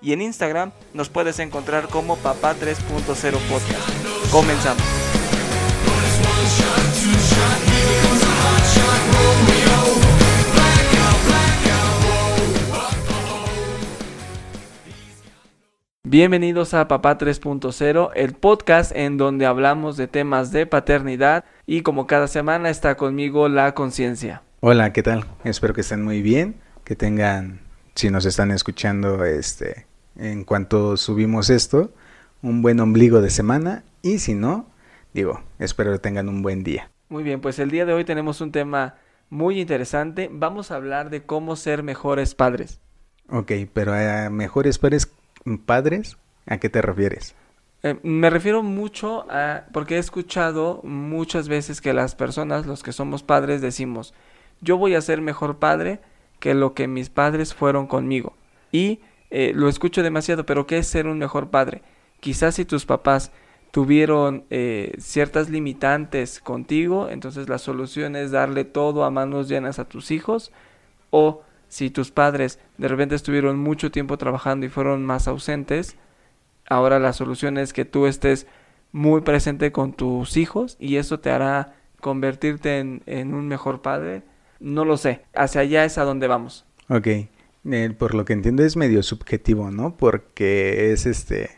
y en Instagram nos puedes encontrar como Papá 3.0 Podcast. Comenzamos. Bienvenidos a Papá 3.0, el podcast en donde hablamos de temas de paternidad y como cada semana está conmigo la conciencia. Hola, ¿qué tal? Espero que estén muy bien, que tengan, si nos están escuchando, este, en cuanto subimos esto, un buen ombligo de semana y si no, digo, espero que tengan un buen día. Muy bien, pues el día de hoy tenemos un tema muy interesante. Vamos a hablar de cómo ser mejores padres. Ok, pero a mejores padres padres, ¿a qué te refieres? Eh, me refiero mucho a, porque he escuchado muchas veces que las personas, los que somos padres, decimos, yo voy a ser mejor padre que lo que mis padres fueron conmigo. Y eh, lo escucho demasiado, pero ¿qué es ser un mejor padre? Quizás si tus papás tuvieron eh, ciertas limitantes contigo, entonces la solución es darle todo a manos llenas a tus hijos, o si tus padres de repente estuvieron mucho tiempo trabajando y fueron más ausentes, ahora la solución es que tú estés muy presente con tus hijos y eso te hará convertirte en, un mejor padre. No lo sé, hacia allá es a donde vamos. Ok, eh, por lo que entiendo es medio subjetivo, ¿no? Porque es este,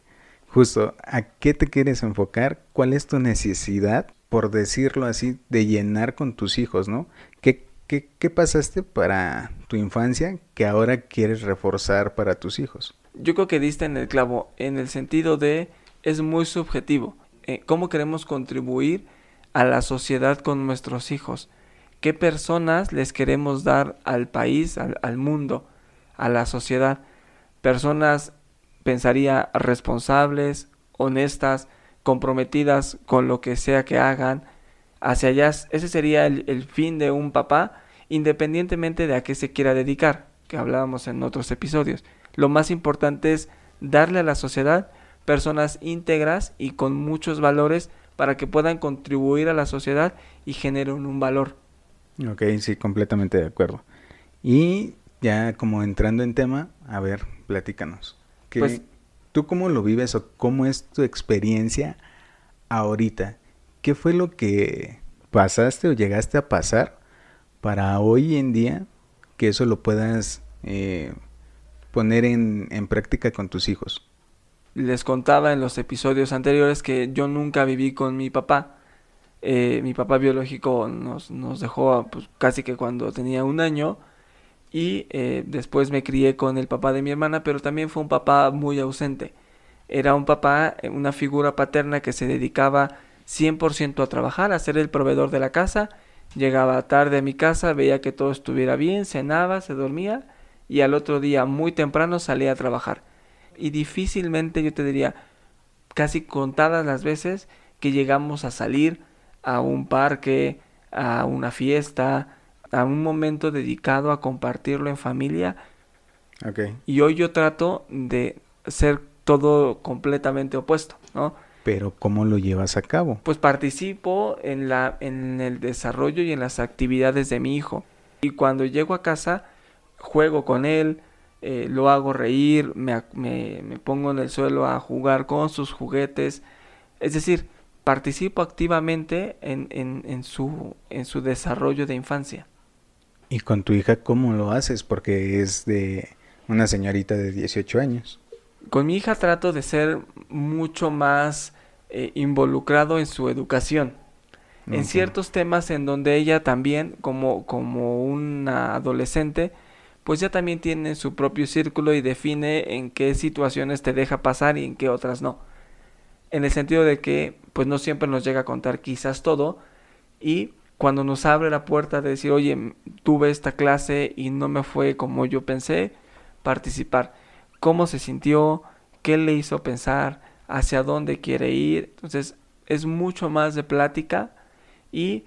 justo, ¿a qué te quieres enfocar? ¿Cuál es tu necesidad, por decirlo así, de llenar con tus hijos, ¿no? ¿Qué, ¿Qué, pasaste para tu infancia que ahora quieres reforzar para tus hijos? Yo creo que diste en el clavo, en el sentido de es muy subjetivo. Eh, ¿Cómo queremos contribuir a la sociedad con nuestros hijos? ¿Qué personas les queremos dar al país, al mundo, a la sociedad? Personas, pensaría, responsables, honestas, comprometidas con lo que sea que hagan, hacia allá. Ese sería el, fin de un papá, independientemente de a qué se quiera dedicar, que hablábamos en otros episodios. Lo más importante es darle a la sociedad personas íntegras y con muchos valores para que puedan contribuir a la sociedad y generen un valor. Ok, sí, completamente de acuerdo. Y ya como entrando en tema, a ver, platícanos. pues, ¿Tú cómo lo vives o cómo es tu experiencia ahorita? ¿qué fue lo que pasaste o llegaste a pasar para hoy en día que eso lo puedas eh, poner en, práctica con tus hijos? Les contaba en los episodios anteriores que yo nunca viví con mi papá. Eh, mi papá biológico nos, nos dejó pues, casi que cuando tenía un año y eh, después me crié con el papá de mi hermana, pero también fue un papá muy ausente. Era un papá, una figura paterna que se dedicaba 100% a trabajar, a ser el proveedor de la casa. Llegaba tarde a mi casa, veía que todo estuviera bien, cenaba, se dormía y al otro día muy temprano salía a trabajar. Y difícilmente yo te diría, casi contadas las veces que llegamos a salir a un parque, a una fiesta, a un momento dedicado a compartirlo en familia. Y hoy yo trato de ser todo completamente opuesto, ¿no? Pero ¿cómo lo llevas a cabo? Pues participo en, la, en el desarrollo y en las actividades de mi hijo. Y cuando llego a casa, juego con él, eh, lo hago reír, me, me, me pongo en el suelo a jugar con sus juguetes. Es decir, participo activamente en, en, en, su, en su desarrollo de infancia. ¿Y con tu hija cómo lo haces? Porque es de una señorita de 18 años. Con mi hija trato de ser mucho más eh, involucrado en su educación. En ciertos temas en donde ella también, como, como una adolescente, pues ya también tiene su propio círculo y define en qué situaciones te deja pasar y en qué otras no. En el sentido de que, pues no siempre nos llega a contar quizás todo y cuando nos abre la puerta de decir, oye, tuve esta clase y no me fue como yo pensé, participar. ¿Cómo se sintió? ¿Qué le hizo pensar? ¿Hacia dónde quiere ir? Entonces es mucho más de plática y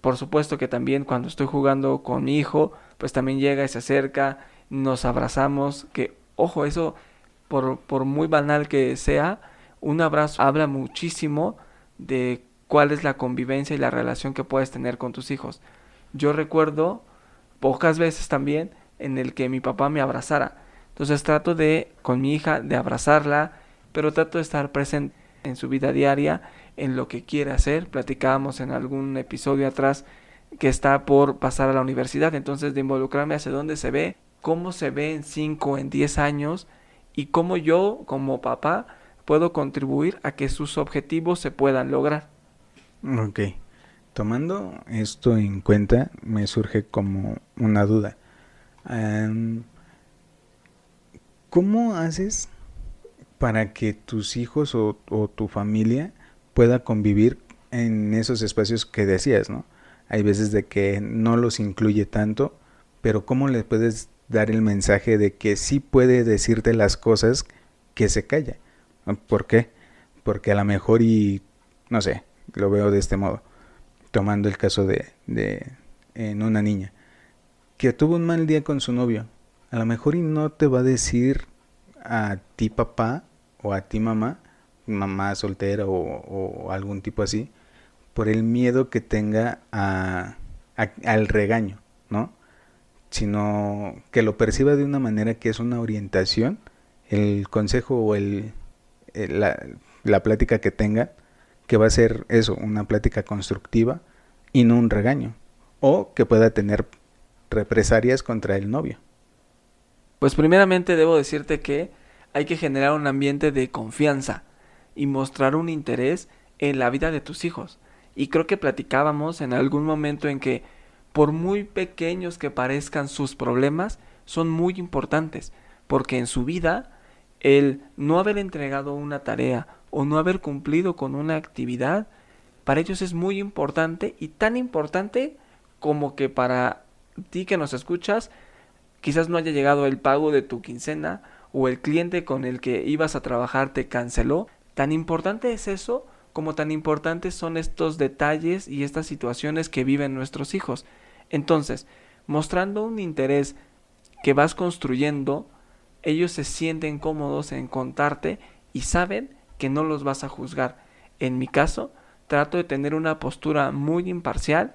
por supuesto que también cuando estoy jugando con mi hijo, pues también llega y se acerca, nos abrazamos, que ojo, eso por, por muy banal que sea, un abrazo habla muchísimo de cuál es la convivencia y la relación que puedes tener con tus hijos. Yo recuerdo pocas veces también en el que mi papá me abrazara. Entonces trato de, con mi hija, de abrazarla, pero trato de estar presente en su vida diaria, en lo que quiere hacer. Platicábamos en algún episodio atrás que está por pasar a la universidad, entonces de involucrarme hacia dónde se ve, cómo se ve en 5, en 10 años y cómo yo como papá puedo contribuir a que sus objetivos se puedan lograr. Ok. Tomando esto en cuenta, me surge como una duda. ¿Cómo haces para que tus hijos o, tu familia pueda convivir en esos espacios que decías, ¿no? Hay veces de que no los incluye tanto, pero ¿cómo le puedes dar el mensaje de que sí puede decirte las cosas que se calla? ¿Por qué? Porque a lo mejor y, no sé, lo veo de este modo, tomando el caso de, de en una niña, que tuvo un mal día con su novio, a lo mejor y no te va a decir a ti papá o a ti mamá, mamá soltera o, algún tipo así, por el miedo que tenga a, al regaño, ¿no? Sino que lo perciba de una manera que es una orientación, el consejo o el, la, la plática que tenga, que va a ser eso, una plática constructiva y no un regaño, o que pueda tener represalias contra el novio. Pues primeramente debo decirte que hay que generar un ambiente de confianza y mostrar un interés en la vida de tus hijos. Y creo que platicábamos en algún momento en que por muy pequeños que parezcan sus problemas, son muy importantes, porque en su vida el no haber entregado una tarea o no haber cumplido con una actividad, para ellos es muy importante y tan importante como que para ti que nos escuchas, quizás no haya llegado el pago de tu quincena o el cliente con el que ibas a trabajar te canceló, tan importante es eso como tan importantes son estos detalles y estas situaciones que viven nuestros hijos. Entonces, mostrando un interés que vas construyendo, ellos se sienten cómodos en contarte y saben que no los vas a juzgar. En mi caso, trato de tener una postura muy imparcial,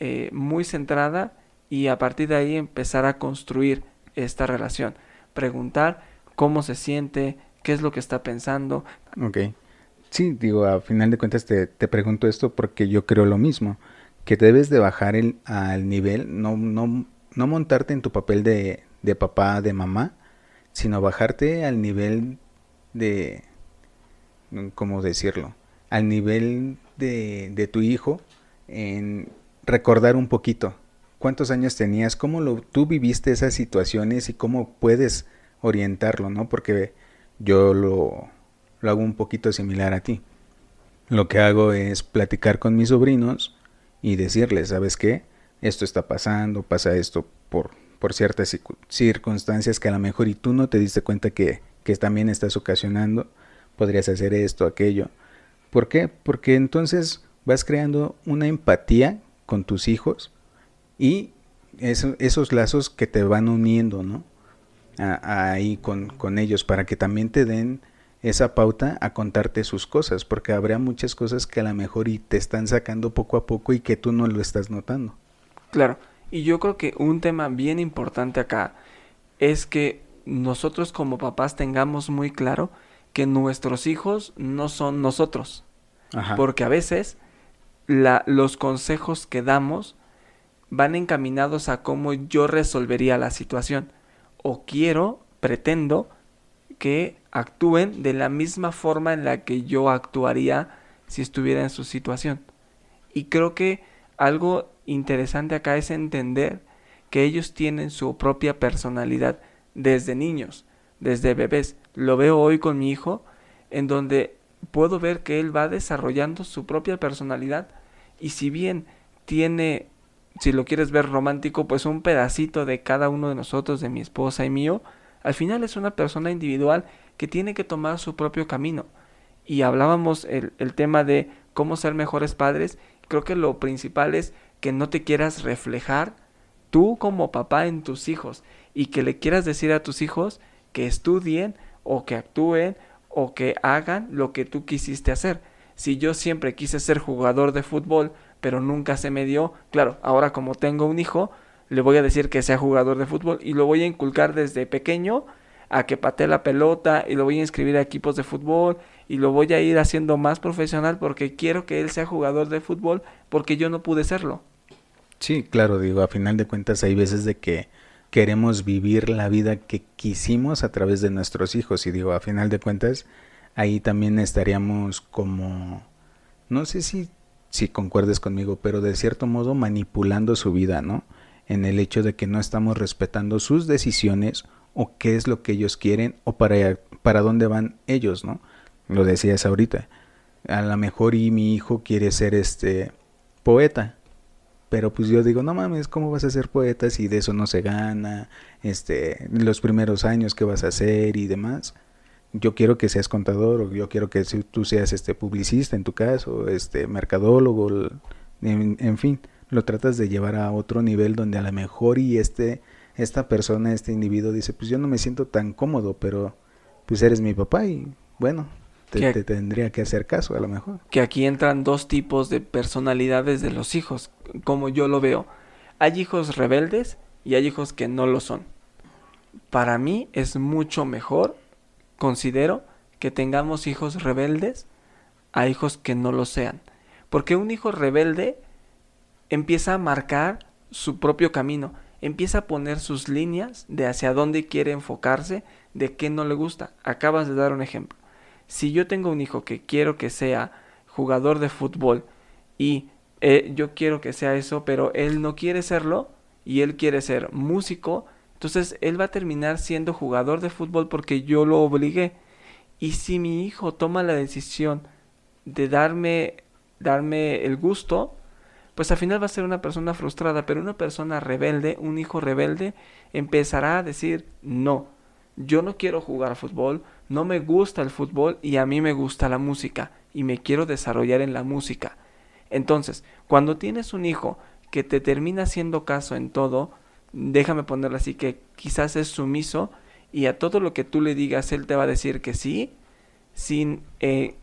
eh, muy centrada y a partir de ahí empezar a construir esta relación. Preguntar cómo se siente, qué es lo que está pensando. Ok. Sí, digo, a final de cuentas te, te pregunto esto porque yo creo lo mismo, que debes de bajar el, al nivel, no, no, no montarte en tu papel de, de papá, de mamá, sino bajarte al nivel de, ¿cómo decirlo? Al nivel de, de tu hijo en recordar un poquito cuántos años tenías, cómo lo, tú viviste esas situaciones y cómo puedes orientarlo, ¿no? Porque yo lo, lo hago un poquito similar a ti. Lo que hago es platicar con mis sobrinos y decirles, ¿sabes qué? Esto está pasando, pasa esto por, por ciertas circunstancias que a lo mejor y tú no te diste cuenta que, que también estás ocasionando, podrías hacer esto, aquello. ¿Por qué? Porque entonces vas creando una empatía con tus hijos y esos lazos que te van uniendo, ¿no? ahí con, con ellos para que también te den esa pauta a contarte sus cosas, porque habrá muchas cosas que a lo mejor y te están sacando poco a poco y que tú no lo estás notando. Claro, y yo creo que un tema bien importante acá es que nosotros como papás tengamos muy claro que nuestros hijos no son nosotros. Porque a veces la, los consejos que damos van encaminados a cómo yo resolvería la situación o quiero, pretendo, que actúen de la misma forma en la que yo actuaría si estuviera en su situación. Y creo que algo interesante acá es entender que ellos tienen su propia personalidad desde niños, desde bebés. Lo veo hoy con mi hijo, en donde puedo ver que él va desarrollando su propia personalidad y si bien tiene si lo quieres ver romántico, pues un pedacito de cada uno de nosotros, de mi esposa y mío, Al final es una persona individual que tiene que tomar su propio camino. Y hablábamos el, el tema de cómo ser mejores padres. Creo que lo principal es que no te quieras reflejar tú como papá en tus hijos y que le quieras decir a tus hijos que estudien o que actúen o que hagan lo que tú quisiste hacer. Si yo siempre quise ser jugador de fútbol, pero nunca se me dio, claro, ahora como tengo un hijo, le voy a decir que sea jugador de fútbol y lo voy a inculcar desde pequeño a que patee la pelota y lo voy a inscribir a equipos de fútbol y lo voy a ir haciendo más profesional porque quiero que él sea jugador de fútbol porque yo no pude serlo. Sí, claro, digo, a final de cuentas hay veces de que queremos vivir la vida que quisimos a través de nuestros hijos. Y digo, a final de cuentas, ahí también estaríamos como, no sé si, si concuerdes conmigo, pero de cierto modo manipulando su vida, ¿no? En el hecho de que no estamos respetando sus decisiones o qué es lo que ellos quieren o para, para dónde van ellos, ¿no? Lo decías ahorita. A lo mejor y mi hijo quiere ser este poeta pero pues yo digo, no mames, ¿cómo vas a ser poeta si de eso no se gana? Este, los primeros años que vas a hacer y demás. Yo quiero que seas contador o yo quiero que tú seas este publicista en tu caso, este mercadólogo, en, en fin, lo tratas de llevar a otro nivel donde a lo mejor y este esta persona, este individuo dice, pues yo no me siento tan cómodo, pero pues eres mi papá y bueno, te, tendría que hacer caso a lo mejor. Que aquí entran dos tipos de personalidades de los hijos, como yo lo veo. Hay hijos rebeldes y hay hijos que no lo son. Para mí es mucho mejor, considero, que tengamos hijos rebeldes a hijos que no lo sean. Porque un hijo rebelde empieza a marcar su propio camino, empieza a poner sus líneas de hacia dónde quiere enfocarse, de qué no le gusta. Acabas de dar un ejemplo si yo tengo un hijo que quiero que sea jugador de fútbol y eh, yo quiero que sea eso, pero él no quiere serlo y él quiere ser músico, entonces él va a terminar siendo jugador de fútbol porque yo lo obligué. Y si mi hijo toma la decisión de darme darme el gusto, pues al final va a ser una persona frustrada, pero una persona rebelde, un hijo rebelde, empezará a decir, no, yo no quiero jugar fútbol, no me gusta el fútbol y a mí me gusta la música y me quiero desarrollar en la música. Entonces, cuando tienes un hijo que te termina haciendo caso en todo, déjame ponerlo así, que quizás es sumiso y a todo lo que tú le digas él te va a decir que sí, sin, eh,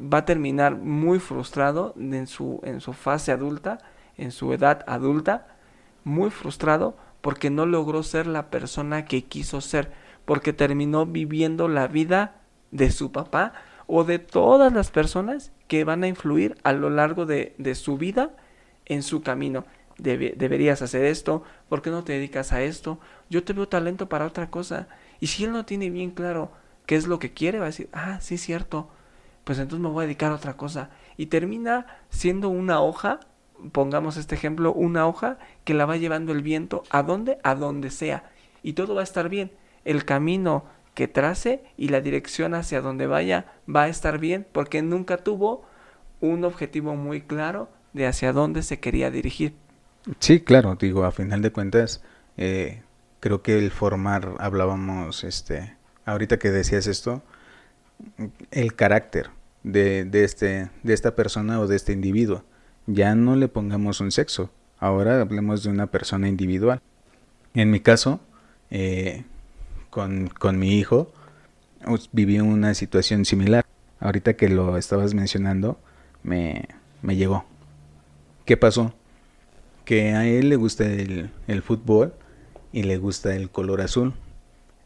va a terminar muy frustrado en su, en su fase adulta, en su edad adulta, muy frustrado porque no logró ser la persona que quiso ser porque terminó viviendo la vida de su papá o de todas las personas que van a influir a lo largo de, su vida en su camino. deberías hacer esto, ¿por qué no te dedicas a esto? Yo te veo talento para otra cosa. Y si él no tiene bien claro qué es lo que quiere, va a decir, ah, sí, cierto, pues entonces me voy a dedicar a otra cosa. Y termina siendo una hoja, pongamos este ejemplo, una hoja que la va llevando el viento a donde, a donde sea. Y todo va a estar bien el camino que trace y la dirección hacia donde vaya va a estar bien porque nunca tuvo un objetivo muy claro de hacia dónde se quería dirigir. Sí, claro, digo, a final de cuentas, eh, creo que el formar, hablábamos, este, ahorita que decías esto, el carácter de, de, este, de esta persona o de este individuo. Ya no le pongamos un sexo, ahora hablemos de una persona individual. En mi caso, eh, con, con mi hijo, viví una situación similar. Ahorita que lo estabas mencionando, me, me llegó. ¿Qué pasó? Que a él le gusta el, fútbol y le gusta el color azul.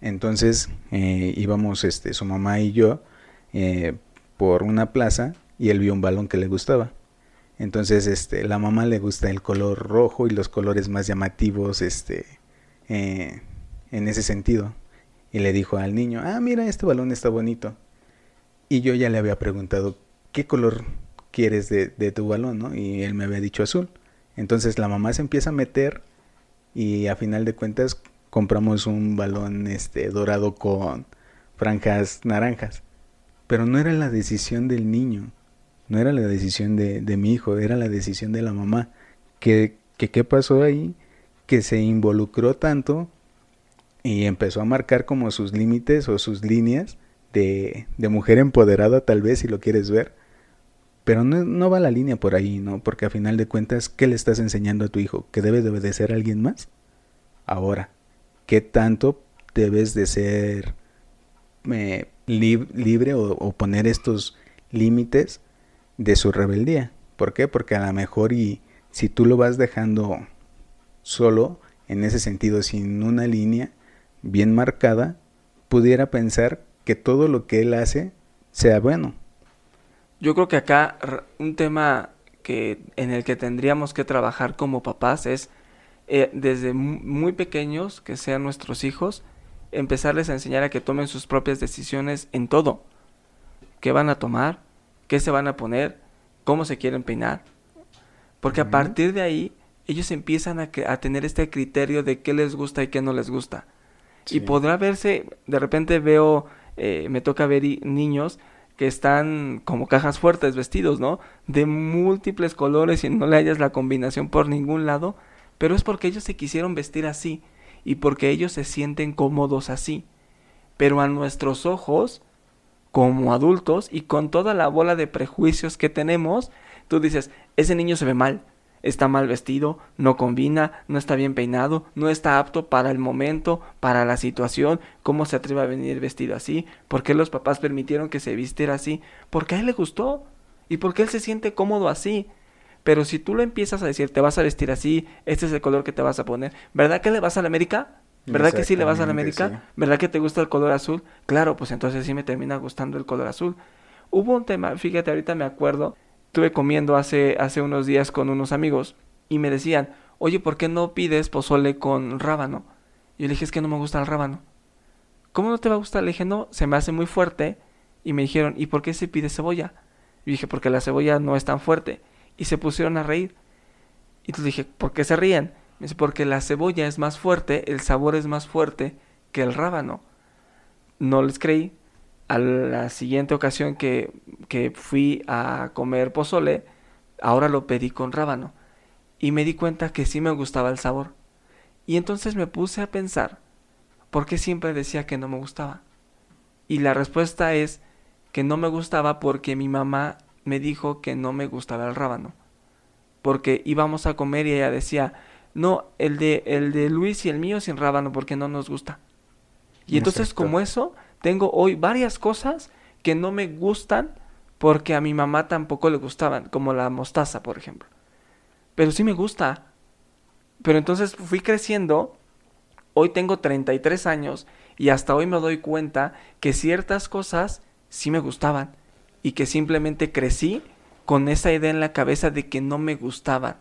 Entonces eh, íbamos este, su mamá y yo eh, por una plaza y él vio un balón que le gustaba. Entonces este, la mamá le gusta el color rojo y los colores más llamativos este, eh, en ese sentido y le dijo al niño, ah, mira, este balón está bonito. Y yo ya le había preguntado, ¿qué color quieres de, tu balón? ¿no? Y él me había dicho azul. Entonces la mamá se empieza a meter y a final de cuentas compramos un balón este, dorado con franjas naranjas. Pero no era la decisión del niño, no era la decisión de, de mi hijo, era la decisión de la mamá. que qué pasó ahí? Que se involucró tanto y empezó a marcar como sus límites o sus líneas de, de mujer empoderada tal vez si lo quieres ver. Pero no, no, va la línea por ahí, ¿no? Porque a final de cuentas, ¿qué le estás enseñando a tu hijo? ¿Que debe de obedecer a alguien más? Ahora, ¿qué tanto debes de ser eh, libre o, o, poner estos límites de su rebeldía? ¿Por qué? Porque a lo mejor y si tú lo vas dejando solo, en ese sentido, sin una línea bien marcada, pudiera pensar que todo lo que él hace sea bueno. Yo creo que acá un tema que en el que tendríamos que trabajar como papás es eh, desde muy pequeños, que sean nuestros hijos, empezarles a enseñar a que tomen sus propias decisiones en todo. ¿Qué van a tomar? ¿Qué se van a poner? ¿Cómo se quieren peinar? Porque a partir de ahí ellos empiezan a, a, tener este criterio de qué les gusta y qué no les gusta. Sí. Y podrá verse, de repente veo, eh, me toca ver niños que están como cajas fuertes vestidos, ¿no? De múltiples colores y no le hayas la combinación por ningún lado, pero es porque ellos se quisieron vestir así y porque ellos se sienten cómodos así. Pero a nuestros ojos, como adultos y con toda la bola de prejuicios que tenemos, tú dices, ese niño se ve mal, está mal vestido, no combina, no está bien peinado, no está apto para el momento, para la situación, cómo se atreve a venir vestido así, por qué los papás permitieron que se vistiera así, porque a él le gustó y porque él se siente cómodo así. Pero si tú lo empiezas a decir, te vas a vestir así, este es el color que te vas a poner, ¿verdad que le vas a la América? ¿Verdad que sí le vas a la América? Sí. ¿Verdad que te gusta el color azul? Claro, pues entonces sí me termina gustando el color azul. Hubo un tema, fíjate, ahorita me acuerdo, estuve comiendo hace, hace unos días con unos amigos y me decían, oye, ¿por qué no pides pozole con rábano? Yo le dije, es que no me gusta el rábano. ¿Cómo no te va a gustar? Le dije, no, se me hace muy fuerte. Y me dijeron, ¿y por qué se pide cebolla? Y dije, porque la cebolla no es tan fuerte. Y se pusieron a reír. Y entonces dije, ¿por qué se ríen? Me dice, porque la cebolla es más fuerte, el sabor es más fuerte que el rábano. No les creí. A la siguiente ocasión que, que fui a comer pozole, ahora lo pedí con rábano. Y me di cuenta que sí me gustaba el sabor. Y entonces me puse a pensar, ¿por qué siempre decía que no me gustaba? Y la respuesta es que no me gustaba porque mi mamá me dijo que no me gustaba el rábano. Porque íbamos a comer y ella decía, no, el de, el de Luis y el mío sin rábano porque no nos gusta. Y entonces como eso, tengo hoy varias cosas que no me gustan porque a mi mamá tampoco le gustaban, como la mostaza, por ejemplo. Pero sí me gusta. Pero entonces fui creciendo, hoy tengo 33 años y hasta hoy me doy cuenta que ciertas cosas sí me gustaban y que simplemente crecí con esa idea en la cabeza de que no me gustaban,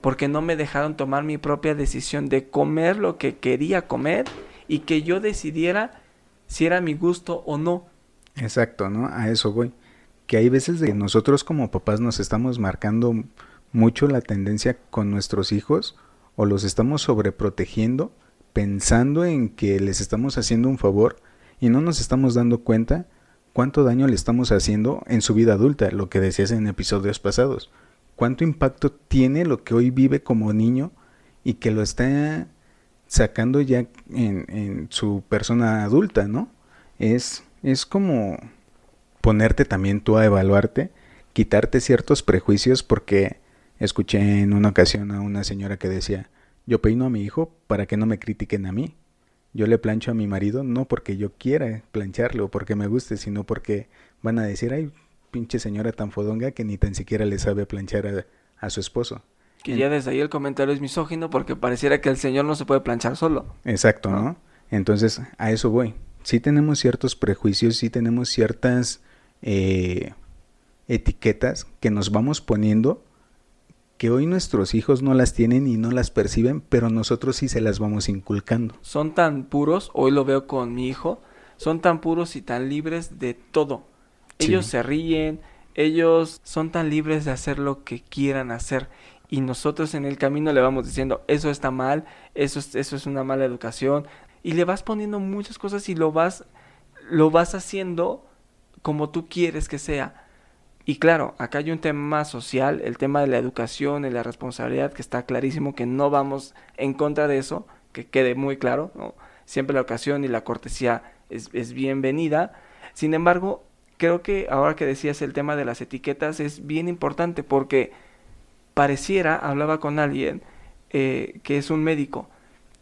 porque no me dejaron tomar mi propia decisión de comer lo que quería comer y que yo decidiera si era mi gusto o no. Exacto, ¿no? A eso voy. Que hay veces de nosotros como papás nos estamos marcando mucho la tendencia con nuestros hijos o los estamos sobreprotegiendo pensando en que les estamos haciendo un favor y no nos estamos dando cuenta cuánto daño le estamos haciendo en su vida adulta, lo que decías en episodios pasados. Cuánto impacto tiene lo que hoy vive como niño y que lo está sacando ya en, en su persona adulta, ¿no? Es, es como ponerte también tú a evaluarte, quitarte ciertos prejuicios porque escuché en una ocasión a una señora que decía, yo peino a mi hijo para que no me critiquen a mí. Yo le plancho a mi marido no porque yo quiera plancharle o porque me guste, sino porque van a decir, ay, pinche señora tan fodonga que ni tan siquiera le sabe planchar a, a su esposo. Que ya desde ahí el comentario es misógino porque pareciera que el señor no se puede planchar solo. Exacto, ¿no? ¿no? Entonces, a eso voy. Sí tenemos ciertos prejuicios, sí tenemos ciertas eh, etiquetas que nos vamos poniendo que hoy nuestros hijos no las tienen y no las perciben, pero nosotros sí se las vamos inculcando. Son tan puros, hoy lo veo con mi hijo, son tan puros y tan libres de todo. Ellos sí. se ríen, ellos son tan libres de hacer lo que quieran hacer y nosotros en el camino le vamos diciendo eso está mal, eso es, eso es una mala educación y le vas poniendo muchas cosas y lo vas lo vas haciendo como tú quieres que sea. Y claro, acá hay un tema social, el tema de la educación y la responsabilidad, que está clarísimo que no vamos en contra de eso, que quede muy claro, siempre la ocasión y la cortesía es, es bienvenida. Sin embargo, creo que ahora que decías el tema de las etiquetas es bien importante porque pareciera, hablaba con alguien eh, que es un médico,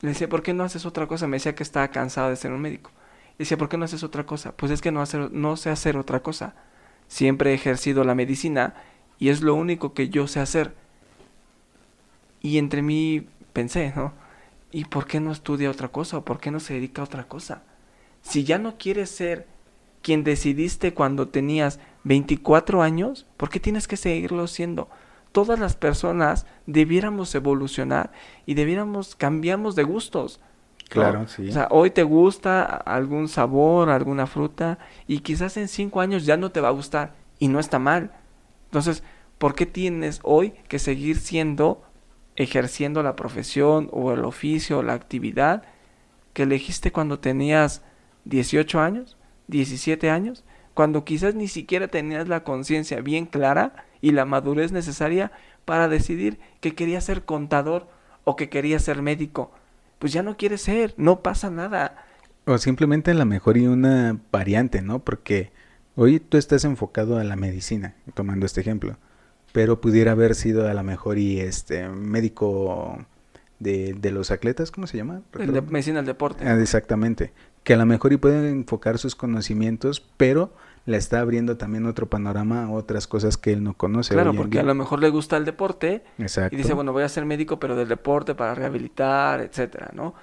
le decía, ¿por qué no haces otra cosa? Me decía que estaba cansado de ser un médico. Le decía, ¿por qué no haces otra cosa? Pues es que no, hacer, no sé hacer otra cosa. Siempre he ejercido la medicina y es lo único que yo sé hacer. Y entre mí pensé, ¿no? ¿Y por qué no estudia otra cosa? ¿O por qué no se dedica a otra cosa? Si ya no quieres ser quien decidiste cuando tenías 24 años, ¿por qué tienes que seguirlo siendo? Todas las personas debiéramos evolucionar y debiéramos cambiamos de gustos. Claro, sí. O sea, hoy te gusta algún sabor, alguna fruta y quizás en cinco años ya no te va a gustar y no está mal. Entonces, ¿por qué tienes hoy que seguir siendo, ejerciendo la profesión o el oficio o la actividad que elegiste cuando tenías 18 años? 17 años, cuando quizás ni siquiera tenías la conciencia bien clara y la madurez necesaria para decidir que querías ser contador o que querías ser médico. Pues ya no quieres ser, no pasa nada. O simplemente a lo mejor y una variante, ¿no? Porque hoy tú estás enfocado a la medicina, tomando este ejemplo, pero pudiera haber sido a lo mejor y este médico de, de los atletas, ¿cómo se llama? El de medicina del deporte. Ah, exactamente que a lo mejor y pueden enfocar sus conocimientos, pero le está abriendo también otro panorama a otras cosas que él no conoce. Claro, porque a lo mejor le gusta el deporte Exacto. y dice, bueno, voy a ser médico, pero del deporte para rehabilitar, etcétera, ¿no?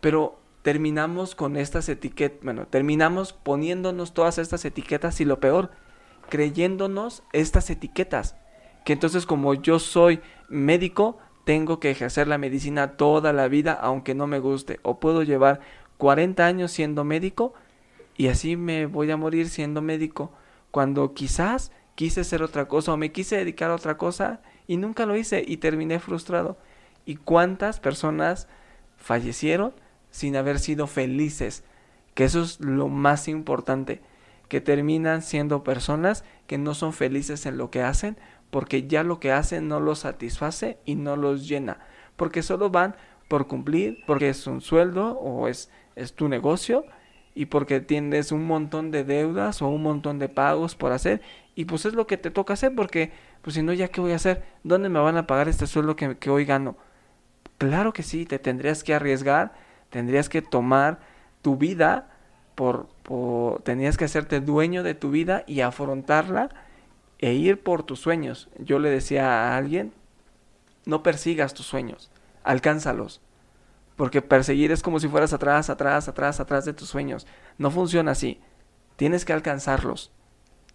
Pero terminamos con estas etiquetas, bueno, terminamos poniéndonos todas estas etiquetas y lo peor, creyéndonos estas etiquetas, que entonces como yo soy médico, tengo que ejercer la medicina toda la vida aunque no me guste, o puedo llevar 40 años siendo médico y así me voy a morir siendo médico cuando quizás quise ser otra cosa o me quise dedicar a otra cosa y nunca lo hice y terminé frustrado. ¿Y cuántas personas fallecieron sin haber sido felices? Que eso es lo más importante, que terminan siendo personas que no son felices en lo que hacen porque ya lo que hacen no los satisface y no los llena, porque solo van por cumplir, porque es un sueldo o es es tu negocio y porque tienes un montón de deudas o un montón de pagos por hacer y pues es lo que te toca hacer porque pues si no ya qué voy a hacer, ¿dónde me van a pagar este sueldo que, que hoy gano? Claro que sí, te tendrías que arriesgar, tendrías que tomar tu vida por, por tenías que hacerte dueño de tu vida y afrontarla e ir por tus sueños. Yo le decía a alguien, no persigas tus sueños, alcánzalos porque perseguir es como si fueras atrás, atrás, atrás, atrás de tus sueños. No funciona así. Tienes que alcanzarlos.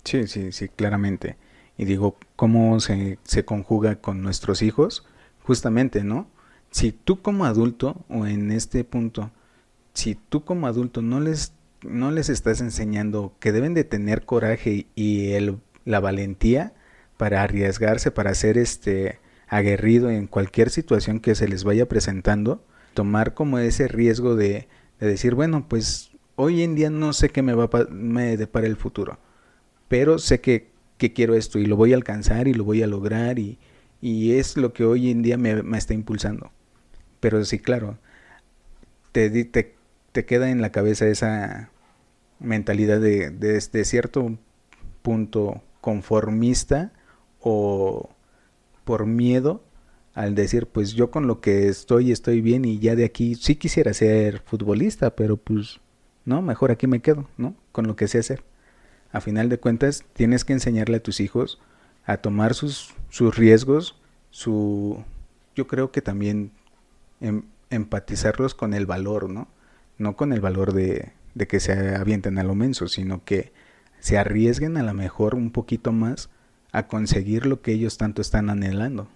Sí, sí, sí, claramente. Y digo, ¿cómo se, se conjuga con nuestros hijos? Justamente, ¿no? Si tú como adulto, o en este punto, si tú como adulto no les, no les estás enseñando que deben de tener coraje y el, la valentía para arriesgarse, para ser este aguerrido en cualquier situación que se les vaya presentando, tomar como ese riesgo de, decir, bueno, pues hoy en día no sé qué me va me depara el futuro, pero sé que, quiero esto y lo voy a alcanzar y lo voy a lograr y, es lo que hoy en día me, está impulsando. Pero sí, claro, te, te, te, queda en la cabeza esa mentalidad de cierto punto conformista o por miedo al decir, pues yo con lo que estoy estoy bien y ya de aquí sí quisiera ser futbolista, pero pues no, mejor aquí me quedo, ¿no? Con lo que sé hacer. A final de cuentas, tienes que enseñarle a tus hijos a tomar sus, sus riesgos, su yo creo que también em, empatizarlos con el valor, ¿no? No con el valor de, de que se avienten a lo menso, sino que se arriesguen a lo mejor un poquito más a conseguir lo que ellos tanto están anhelando.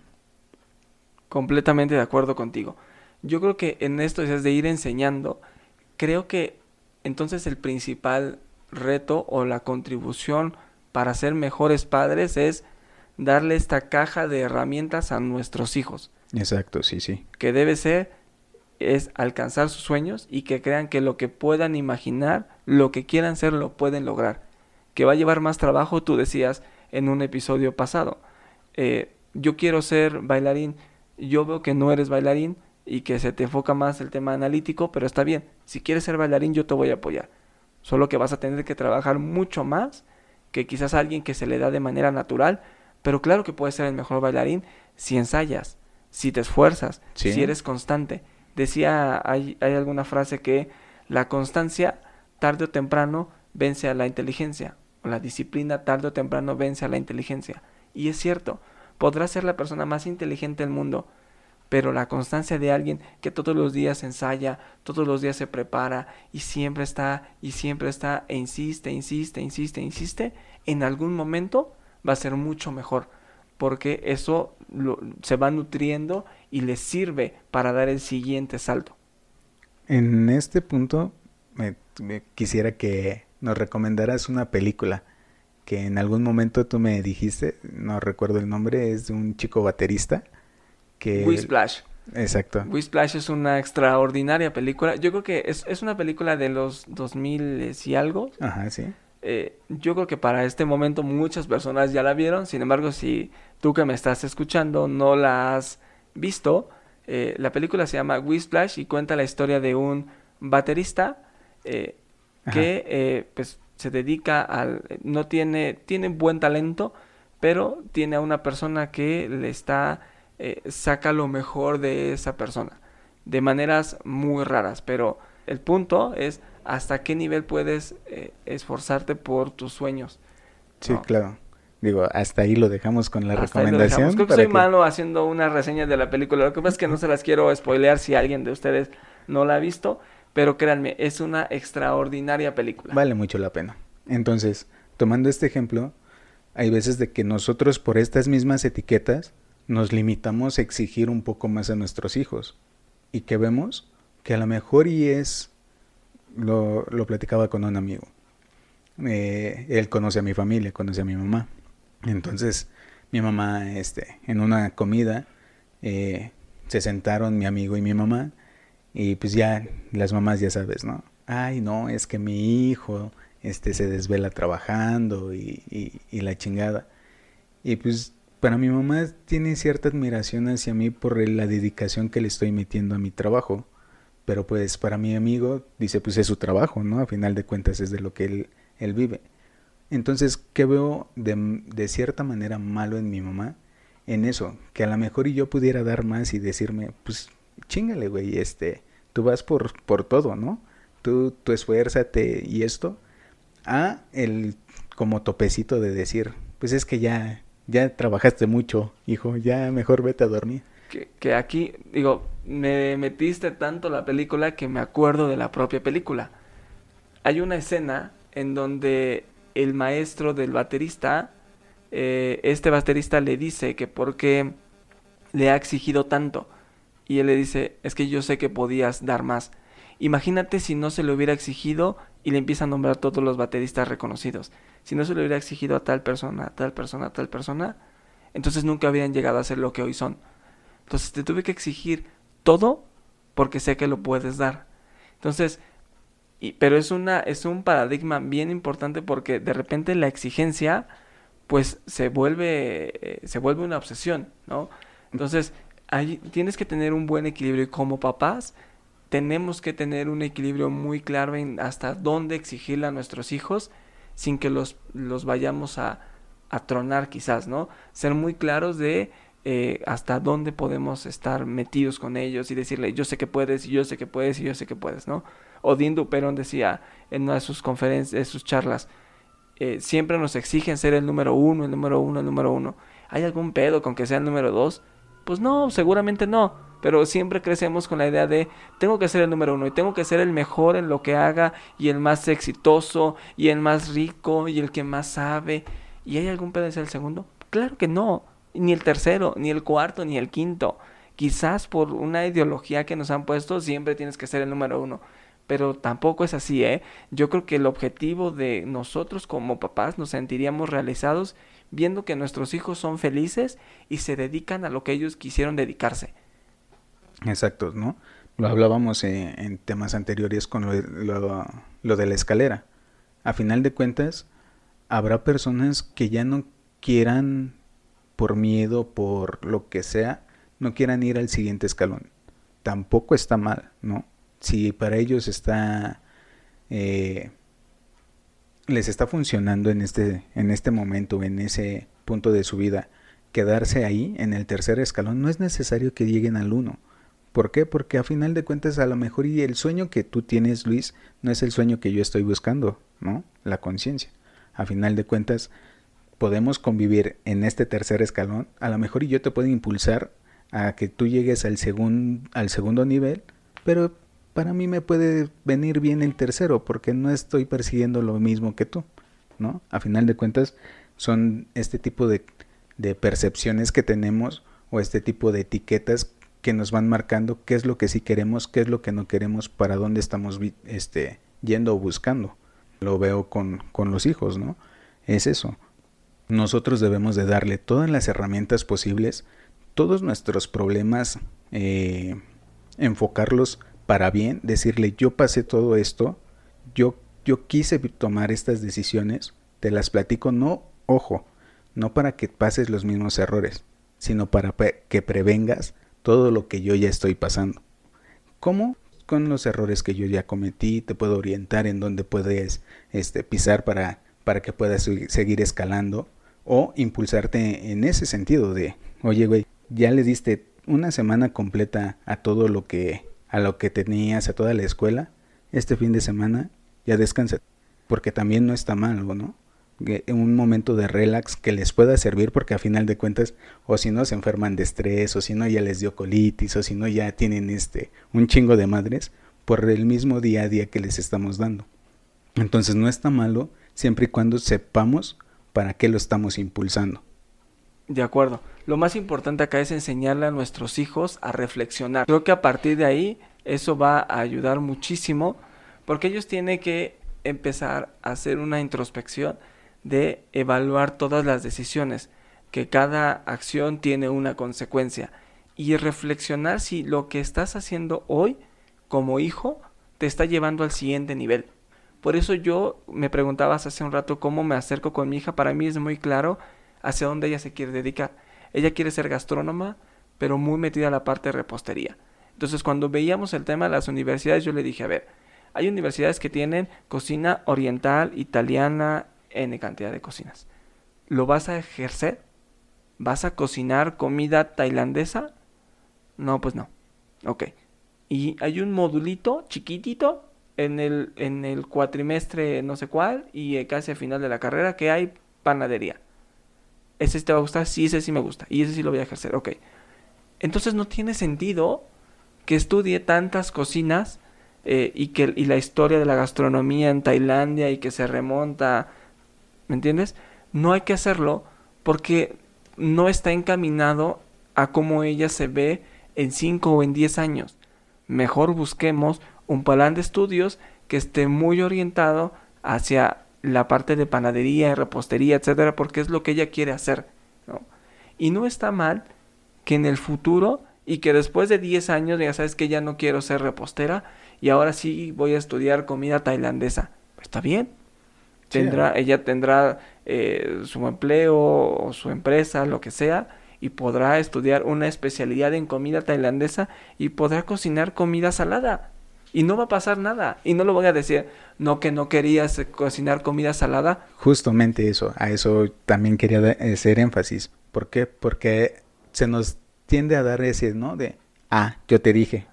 Completamente de acuerdo contigo. Yo creo que en esto es de ir enseñando, creo que entonces el principal reto o la contribución para ser mejores padres es darle esta caja de herramientas a nuestros hijos. Exacto, sí, sí. Que debe ser es alcanzar sus sueños y que crean que lo que puedan imaginar, lo que quieran ser, lo pueden lograr. Que va a llevar más trabajo, tú decías en un episodio pasado. Eh, yo quiero ser bailarín, yo veo que no eres bailarín, y que se te enfoca más el tema analítico, pero está bien. Si quieres ser bailarín, yo te voy a apoyar. Solo que vas a tener que trabajar mucho más que quizás alguien que se le da de manera natural, pero claro que puedes ser el mejor bailarín si ensayas, si te esfuerzas, si eres constante. Decía, hay, hay alguna frase que la constancia tarde o temprano vence a la inteligencia, o la disciplina tarde o temprano vence a la inteligencia. Y es cierto, podrás ser la persona más inteligente del mundo, pero la constancia de alguien que todos los días ensaya, todos los días se prepara y siempre está y siempre está e insiste, insiste, insiste, insiste, en algún momento va a ser mucho mejor, porque eso se va nutriendo y le sirve para dar el siguiente salto. En este punto me, quisiera que nos recomendaras una película que en algún momento tú me dijiste, no recuerdo el nombre, es de un chico baterista que... Whisplash. Exacto. Whisplash es una extraordinaria película. Yo creo que es, es una película de los 2000 y algo. Ajá, sí. Eh, yo creo que para este momento muchas personas ya la vieron. Sin embargo, si tú que me estás escuchando no la has visto, eh, la película se llama Whisplash y cuenta la historia de un baterista eh, que pues se dedica al no tiene tiene buen talento pero tiene a una persona que le está eh, saca lo mejor de esa persona. De maneras muy raras, pero el punto es hasta qué nivel puedes eh, esforzarte por tus sueños. Sí, claro. Digo, hasta ahí lo dejamos con la recomendación. Creo que soy malo haciendo una reseña de la película. Lo que pasa es que no se las quiero spoilear si alguien de ustedes no la ha visto, pero créanme, es una extraordinaria película. Vale mucho la pena. Entonces, tomando este ejemplo, hay veces de que nosotros por estas mismas etiquetas nos limitamos a exigir un poco más a nuestros hijos y que vemos que a lo mejor y es, lo, lo platicaba con un amigo, eh, él conoce a mi familia, conoce a mi mamá, entonces mi mamá, este, en una comida, eh, se sentaron mi amigo y mi mamá y pues ya las mamás ya sabes, ¿no? Ay, no, es que mi hijo este se desvela trabajando y, la chingada. Y pues para mi mamá tiene cierta admiración hacia mí por la dedicación que le estoy metiendo a mi trabajo. Pero pues para mi amigo dice pues es su trabajo, ¿no? A final de cuentas es de lo que él, él vive. Entonces, ¿qué veo de, de cierta manera malo en mi mamá? En eso, que a lo mejor yo pudiera dar más y decirme, pues chingale, güey, este, tú vas por, por todo, ¿no? Tú, tú esfuérzate y esto. A el como topecito de decir, pues es que ya, ya trabajaste mucho, hijo, ya mejor vete a dormir. Que, aquí, digo, me metiste tanto la película que me acuerdo de la propia película. Hay una escena en donde el maestro del baterista, eh, este baterista le dice que por qué le ha exigido tanto. Y él le dice, es que yo sé que podías dar más. Imagínate si no se le hubiera exigido y le empieza a nombrar todos los bateristas reconocidos. Si no se le hubiera exigido a tal persona, a tal persona, a tal persona, entonces nunca habrían llegado a ser lo que hoy son. Entonces te tuve que exigir todo porque sé que lo puedes dar. Entonces, y, pero es una es un paradigma bien importante porque de repente la exigencia pues se vuelve eh, se vuelve una obsesión, ¿no? Entonces, tienes que tener un buen equilibrio y como papás tenemos que tener un equilibrio muy claro en hasta dónde exigirle a nuestros hijos sin que los, los vayamos a, a tronar quizás, ¿no? Ser muy claros de eh, hasta dónde podemos estar metidos con ellos y decirle yo sé que puedes y yo sé que puedes y yo sé que puedes, ¿no? Odín Duperón decía en una de sus conferencias, de sus charlas, eh, siempre nos exigen ser el número uno, el número uno, el número uno. ¿Hay algún pedo con que sea el número dos? Pues no, seguramente no pero siempre crecemos con la idea de tengo que ser el número uno y tengo que ser el mejor en lo que haga y el más exitoso y el más rico y el que más sabe. ¿Y hay algún ser el segundo? Claro que no, ni el tercero, ni el cuarto, ni el quinto. Quizás por una ideología que nos han puesto siempre tienes que ser el número uno. Pero tampoco es así, ¿eh? Yo creo que el objetivo de nosotros como papás nos sentiríamos realizados viendo que nuestros hijos son felices y se dedican a lo que ellos quisieron dedicarse. Exacto, ¿no? Lo hablábamos en, temas anteriores con lo, lo, de la escalera. A final de cuentas, habrá personas que ya no quieran, por miedo, por lo que sea, no quieran ir al siguiente escalón. tampoco está mal, ¿no? Si para ellos está, eh, les está funcionando en este, en este momento, en ese punto de su vida, quedarse ahí en el tercer escalón, no es necesario que lleguen al uno. ¿Por qué? Porque a final de cuentas a lo mejor y el sueño que tú tienes, Luis, no es el sueño que yo estoy buscando, ¿no? La conciencia. A final de cuentas podemos convivir en este tercer escalón, a lo mejor y yo te puedo impulsar a que tú llegues al, al segundo nivel, pero para mí me puede venir bien el tercero porque no estoy persiguiendo lo mismo que tú, ¿no? A final de cuentas son este tipo de, percepciones que tenemos o este tipo de etiquetas que nos van marcando qué es lo que sí queremos, qué es lo que no queremos, para dónde estamos este, yendo o buscando. Lo veo con, con los hijos, ¿no? Es eso. Nosotros debemos de darle todas las herramientas posibles, todos nuestros problemas, eh, enfocarlos para bien, decirle yo pasé todo esto, yo, yo quise tomar estas decisiones, te las platico, no, ojo, no para que pases los mismos errores, sino para que prevengas todo lo que yo ya estoy pasando. ¿Cómo? Con los errores que yo ya cometí, te puedo orientar en dónde puedes este, pisar para, para que puedas seguir escalando o impulsarte en ese sentido de, oye, güey, ya le diste una semana completa a todo lo que a lo que tenías, a toda la escuela, este fin de semana ya descansa, porque también no está mal, ¿no? un momento de relax que les pueda servir porque a final de cuentas o si no se enferman de estrés o si no ya les dio colitis o si no ya tienen este un chingo de madres por el mismo día a día que les estamos dando. Entonces no está malo siempre y cuando sepamos para qué lo estamos impulsando. De acuerdo. Lo más importante acá es enseñarle a nuestros hijos a reflexionar. Creo que a partir de ahí eso va a ayudar muchísimo porque ellos tienen que empezar a hacer una introspección de evaluar todas las decisiones, que cada acción tiene una consecuencia y reflexionar si lo que estás haciendo hoy como hijo te está llevando al siguiente nivel. Por eso yo me preguntabas hace un rato cómo me acerco con mi hija, para mí es muy claro hacia dónde ella se quiere dedicar. Ella quiere ser gastrónoma, pero muy metida a la parte de repostería. Entonces cuando veíamos el tema de las universidades yo le dije, a ver, hay universidades que tienen cocina oriental, italiana, N cantidad de cocinas. ¿Lo vas a ejercer? ¿Vas a cocinar comida tailandesa? No, pues no. Ok. Y hay un modulito chiquitito en el, en el cuatrimestre no sé cuál y casi al final de la carrera que hay panadería. ¿Ese sí te va a gustar? Sí, ese sí me gusta. Y ese sí lo voy a ejercer. Ok. Entonces no tiene sentido que estudie tantas cocinas eh, y, que, y la historia de la gastronomía en Tailandia y que se remonta ¿Me entiendes? No hay que hacerlo porque no está encaminado a cómo ella se ve en 5 o en 10 años. Mejor busquemos un plan de estudios que esté muy orientado hacia la parte de panadería, repostería, etcétera, porque es lo que ella quiere hacer. Y no está mal que en el futuro y que después de 10 años ya sabes que ya no quiero ser repostera y ahora sí voy a estudiar comida tailandesa. Está bien, Tendrá, ella tendrá eh, su empleo o su empresa, lo que sea, y podrá estudiar una especialidad en comida tailandesa y podrá cocinar comida salada. Y no va a pasar nada. Y no lo voy a decir, no que no querías cocinar comida salada. Justamente eso, a eso también quería hacer énfasis. ¿Por qué? Porque se nos tiende a dar ese, ¿no? De, ah, yo te dije,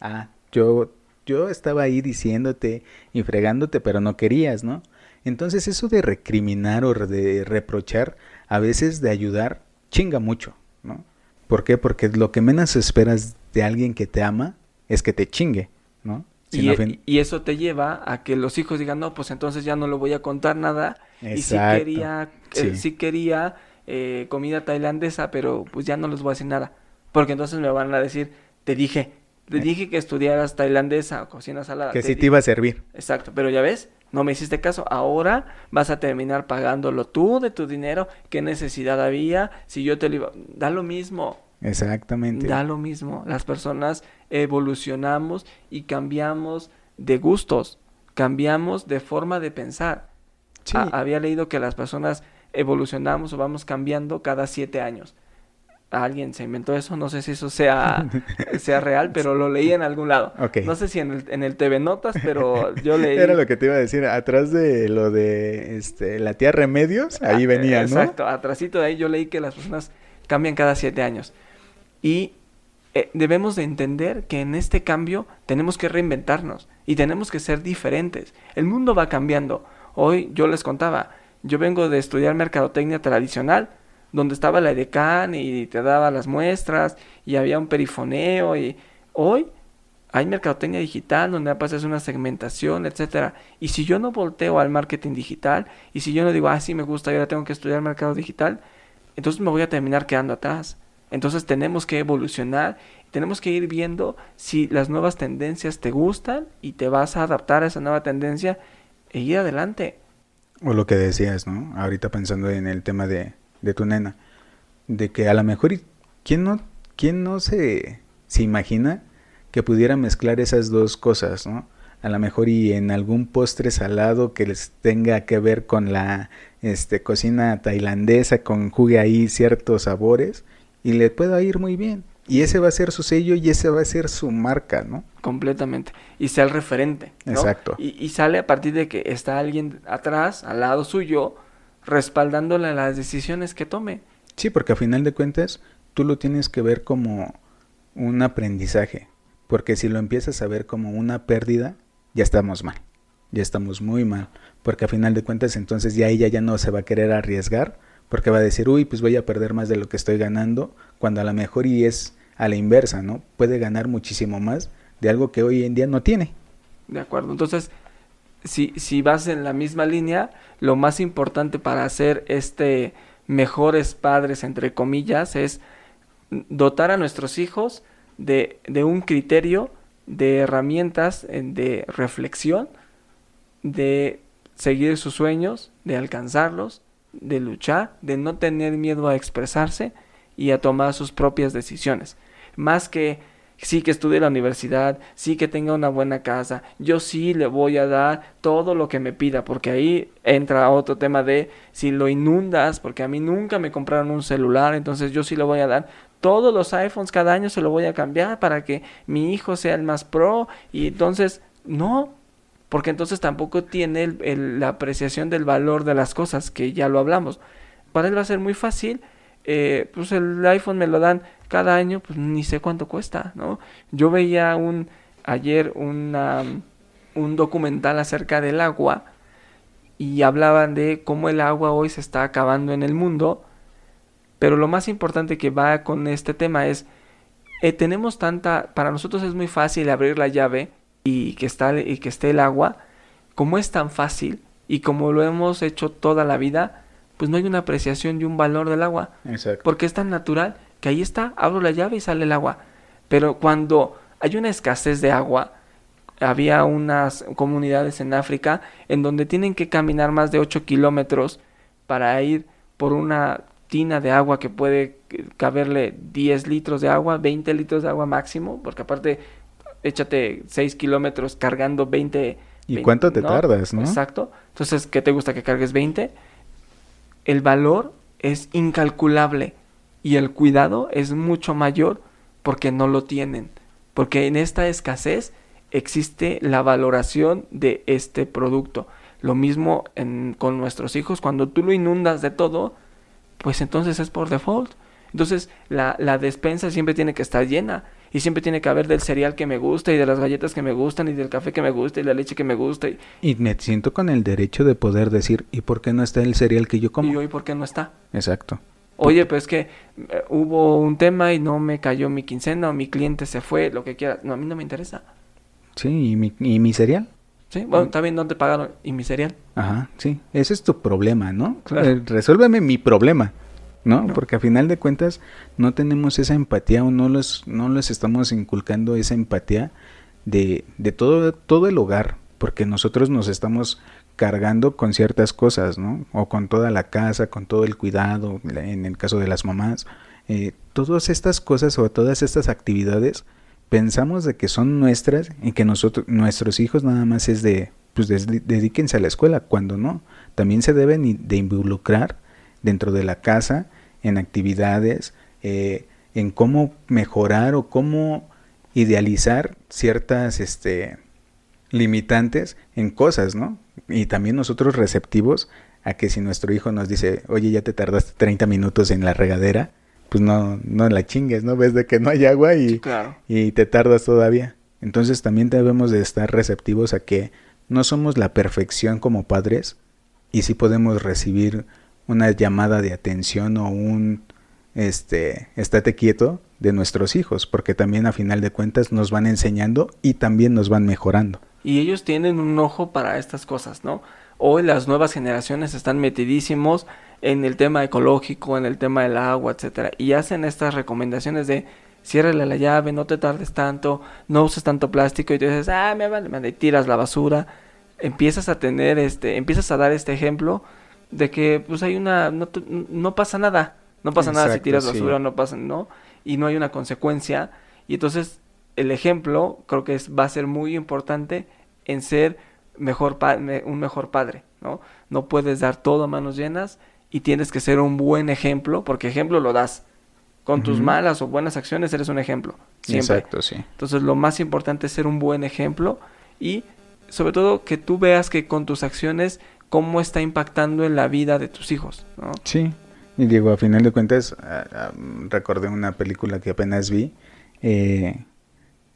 ah, yo, yo estaba ahí diciéndote y fregándote, pero no querías, ¿no? Entonces eso de recriminar o de reprochar, a veces de ayudar, chinga mucho, ¿no? ¿Por qué? Porque lo que menos esperas de alguien que te ama es que te chingue, ¿no? E, y, eso te lleva a que los hijos digan, no, pues entonces ya no le voy a contar nada. Y si quería, eh, sí. quería eh, comida tailandesa, pero pues ya no les voy a decir nada. Porque entonces me van a decir, te dije, te eh. dije que estudiaras tailandesa o cocina salada. Que sí te iba a servir. Exacto, pero ya ves, no me hiciste caso, ahora vas a terminar pagándolo tú de tu dinero, qué necesidad había, si yo te lo iba, da lo mismo. Exactamente. Da lo mismo, las personas evolucionamos y cambiamos de gustos, cambiamos de forma de pensar. había leído que las personas evolucionamos o vamos cambiando cada siete años. alguien se inventó eso, no sé si eso sea, sea real, pero lo leí en algún lado. No sé si en el, en el TV Notas, pero yo leí... Era lo que te iba a decir, atrás de lo de este, la tía Remedios, ahí ah, venía, ¿no? Exacto, atrásito de ahí yo leí que las personas cambian cada siete años. Y eh, debemos de entender que en este cambio tenemos que reinventarnos y tenemos que ser diferentes. El mundo va cambiando. Hoy yo les contaba, yo vengo de estudiar mercadotecnia tradicional, donde estaba la edecán y te daba las muestras y había un perifoneo y hoy hay mercadotecnia digital donde pasas una segmentación, etcétera. Y si yo no volteo al marketing digital y si yo no digo, ah, sí me gusta, ahora tengo que estudiar mercado digital, entonces me voy a terminar quedando atrás. Entonces tenemos que evolucionar, tenemos que ir viendo si las nuevas tendencias te gustan y te vas a adaptar a esa nueva tendencia e ir adelante. O lo que decías, ¿no? Ahorita pensando en el tema de, de tu nena, de que a lo mejor, ¿quién no, quién no se, se imagina que pudiera mezclar esas dos cosas, ¿no? A lo mejor y en algún postre salado que les tenga que ver con la este, cocina tailandesa, con jugue ahí ciertos sabores y le pueda ir muy bien. Y ese va a ser su sello y ese va a ser su marca, ¿no? Completamente. Y sea el referente. Exacto. Y, y, sale a partir de que está alguien atrás, al lado suyo, respaldándole las decisiones que tome. Sí, porque a final de cuentas tú lo tienes que ver como un aprendizaje, porque si lo empiezas a ver como una pérdida, ya estamos mal, ya estamos muy mal, porque a final de cuentas entonces ya ella ya no se va a querer arriesgar, porque va a decir, uy, pues voy a perder más de lo que estoy ganando, cuando a lo mejor y es a la inversa, ¿no? Puede ganar muchísimo más de algo que hoy en día no tiene. De acuerdo, entonces si, si vas en la misma línea, lo más importante para ser este mejores padres, entre comillas, es dotar a nuestros hijos de, de un criterio, de herramientas de reflexión, de seguir sus sueños, de alcanzarlos, de luchar, de no tener miedo a expresarse y a tomar sus propias decisiones. Más que sí que estudie la universidad, sí que tenga una buena casa, yo sí le voy a dar todo lo que me pida, porque ahí entra otro tema de si lo inundas, porque a mí nunca me compraron un celular, entonces yo sí le voy a dar todos los iPhones cada año se lo voy a cambiar para que mi hijo sea el más pro y entonces no, porque entonces tampoco tiene la apreciación del valor de las cosas, que ya lo hablamos. Para él va a ser muy fácil, eh, pues el iPhone me lo dan cada año, pues ni sé cuánto cuesta, ¿no? Yo veía un ayer una, un documental acerca del agua y hablaban de cómo el agua hoy se está acabando en el mundo, pero lo más importante que va con este tema es eh, tenemos tanta, para nosotros es muy fácil abrir la llave y que está y que esté el agua, como es tan fácil y como lo hemos hecho toda la vida, pues no hay una apreciación y un valor del agua, Exacto. porque es tan natural que ahí está, abro la llave y sale el agua. Pero cuando hay una escasez de agua, había unas comunidades en África en donde tienen que caminar más de 8 kilómetros para ir por una tina de agua que puede caberle 10 litros de agua, 20 litros de agua máximo, porque aparte échate 6 kilómetros cargando 20. ¿Y cuánto te tardas, no? Exacto. Entonces, ¿qué te gusta que cargues 20? El valor es incalculable y el cuidado es mucho mayor porque no lo tienen. Porque en esta escasez existe la valoración de este producto. Lo mismo con nuestros hijos, cuando tú lo inundas de todo, pues entonces es por default. Entonces la, la, despensa siempre tiene que estar llena y siempre tiene que haber del cereal que me gusta y de las galletas que me gustan y del café que me gusta y la leche que me gusta. Y, y me siento con el derecho de poder decir, ¿y por qué no está el cereal que yo como? Y hoy, ¿por qué no está? Exacto. Oye, pues que eh, hubo un tema y no me cayó mi quincena o mi cliente se fue, lo que quiera. No, a mí no me interesa. Sí, ¿y mi, y mi cereal? Sí, bueno, está bien, no te pagaron. ¿Y mi cereal? Ajá, sí. Ese es tu problema, ¿no? Eh, resuélveme mi problema, ¿no? Porque a final de cuentas no tenemos esa empatía o no les, no les estamos inculcando esa empatía de, de todo, todo el hogar. Porque nosotros nos estamos cargando con ciertas cosas, ¿no? O con toda la casa, con todo el cuidado, en el caso de las mamás. Eh, todas estas cosas o todas estas actividades pensamos de que son nuestras y que nosotros, nuestros hijos nada más es de, pues dedíquense a la escuela, cuando no. También se deben de involucrar dentro de la casa en actividades eh, en cómo mejorar o cómo idealizar ciertas este, limitantes en cosas, ¿no? Y también nosotros receptivos a que si nuestro hijo nos dice, oye, ya te tardaste 30 minutos en la regadera, pues no, no la chingues, ¿no? Ves de que no hay agua y, y te tardas todavía. Entonces también debemos de estar receptivos a que no somos la perfección como padres y sí podemos recibir una llamada de atención o un este estate quieto de nuestros hijos, porque también a final de cuentas nos van enseñando y también nos van mejorando. Y ellos tienen un ojo para estas cosas, ¿no? Hoy las nuevas generaciones están metidísimos en el tema ecológico, en el tema del agua, etcétera, y hacen estas recomendaciones de ciérrale la llave, no te tardes tanto, no uses tanto plástico y tú dices, ah, me me tiras la basura. Empiezas a tener este, empiezas a dar este ejemplo de que pues hay una, no, no pasa nada, no pasa nada si tiras basura, no pasa, ¿no? Y no hay una consecuencia. Y entonces el ejemplo creo que es, va a ser muy importante en ser mejor un mejor padre, ¿no? No puedes dar todo a manos llenas y tienes que ser un buen ejemplo, porque ejemplo lo das. Con tus malas o buenas acciones eres un ejemplo. Siempre. Exacto, sí. Entonces lo más importante es ser un buen ejemplo y sobre todo que tú veas que con tus acciones cómo está impactando en la vida de tus hijos, ¿no? Sí. Y digo, a final de cuentas, recordé una película que apenas vi, eh,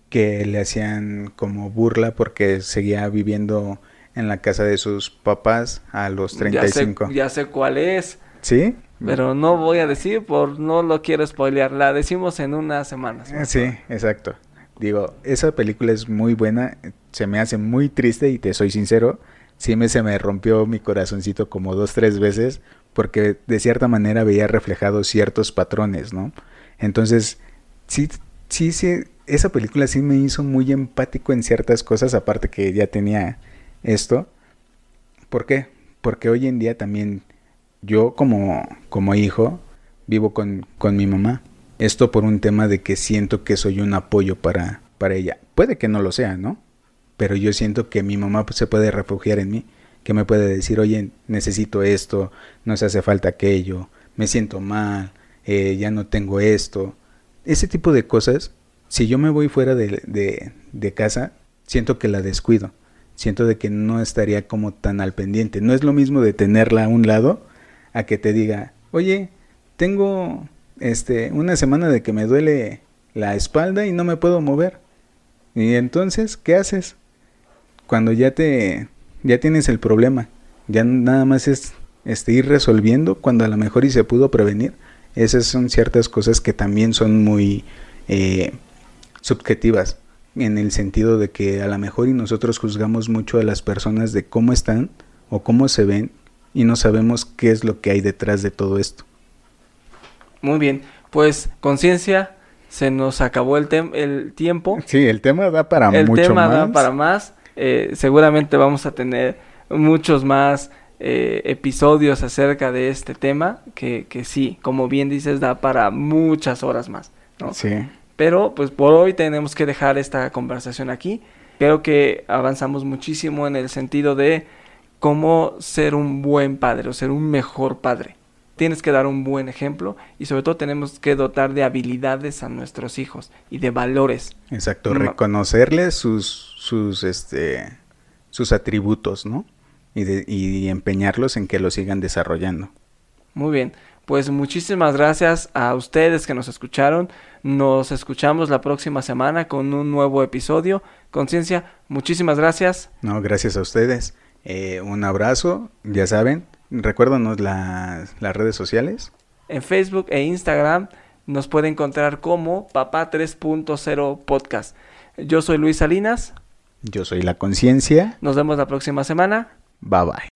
que le hacían como burla porque seguía viviendo en la casa de sus papás a los 35. Ya sé, ya sé cuál es. ¿Sí? Pero no voy a decir por no lo quiero spoilear. La decimos en unas semanas. Sí, exacto. Digo, esa película es muy buena. Se me hace muy triste y te soy sincero. Sí me se me rompió mi corazoncito como dos, tres veces. Porque de cierta manera veía reflejados ciertos patrones, ¿no? Entonces, sí, sí, sí. Esa película sí me hizo muy empático en ciertas cosas. Aparte que ya tenía esto. ¿Por qué? Porque hoy en día también yo como, como hijo vivo con, con mi mamá. Esto por un tema de que siento que soy un apoyo para, para ella. Puede que no lo sea, ¿no? Pero yo siento que mi mamá se puede refugiar en mí, que me puede decir, oye, necesito esto, no se hace falta aquello, me siento mal, eh, ya no tengo esto. Ese tipo de cosas, si yo me voy fuera de, de, de casa, siento que la descuido, siento de que no estaría como tan al pendiente. No es lo mismo de tenerla a un lado a que te diga, oye, tengo este una semana de que me duele la espalda y no me puedo mover. Y entonces, ¿qué haces? Cuando ya te ya tienes el problema, ya nada más es este ir resolviendo cuando a lo mejor y se pudo prevenir. Esas son ciertas cosas que también son muy eh, subjetivas en el sentido de que a lo mejor y nosotros juzgamos mucho a las personas de cómo están o cómo se ven y no sabemos qué es lo que hay detrás de todo esto. Muy bien, pues conciencia, se nos acabó el, el tiempo. Sí, el tema da para el mucho tema da para más. Eh, seguramente vamos a tener muchos más eh, episodios acerca de este tema, que, que, sí, como bien dices, da para muchas horas más. ¿no? Sí. Pero pues por hoy tenemos que dejar esta conversación aquí. Creo que avanzamos muchísimo en el sentido de cómo ser un buen padre o ser un mejor padre. Tienes que dar un buen ejemplo y sobre todo tenemos que dotar de habilidades a nuestros hijos y de valores. Exacto, reconocerles sus, sus, este, sus atributos, ¿no? Y, de, y empeñarlos en que lo sigan desarrollando. Muy bien, pues muchísimas gracias a ustedes que nos escucharon. Nos escuchamos la próxima semana con un nuevo episodio. Conciencia, muchísimas gracias. No, gracias a ustedes. Eh, un abrazo, ya saben, recuérdanos las, las redes sociales. En Facebook e Instagram nos puede encontrar como Papá 3.0 Podcast. Yo soy Luis Salinas. Yo soy La Conciencia. Nos vemos la próxima semana. Bye bye.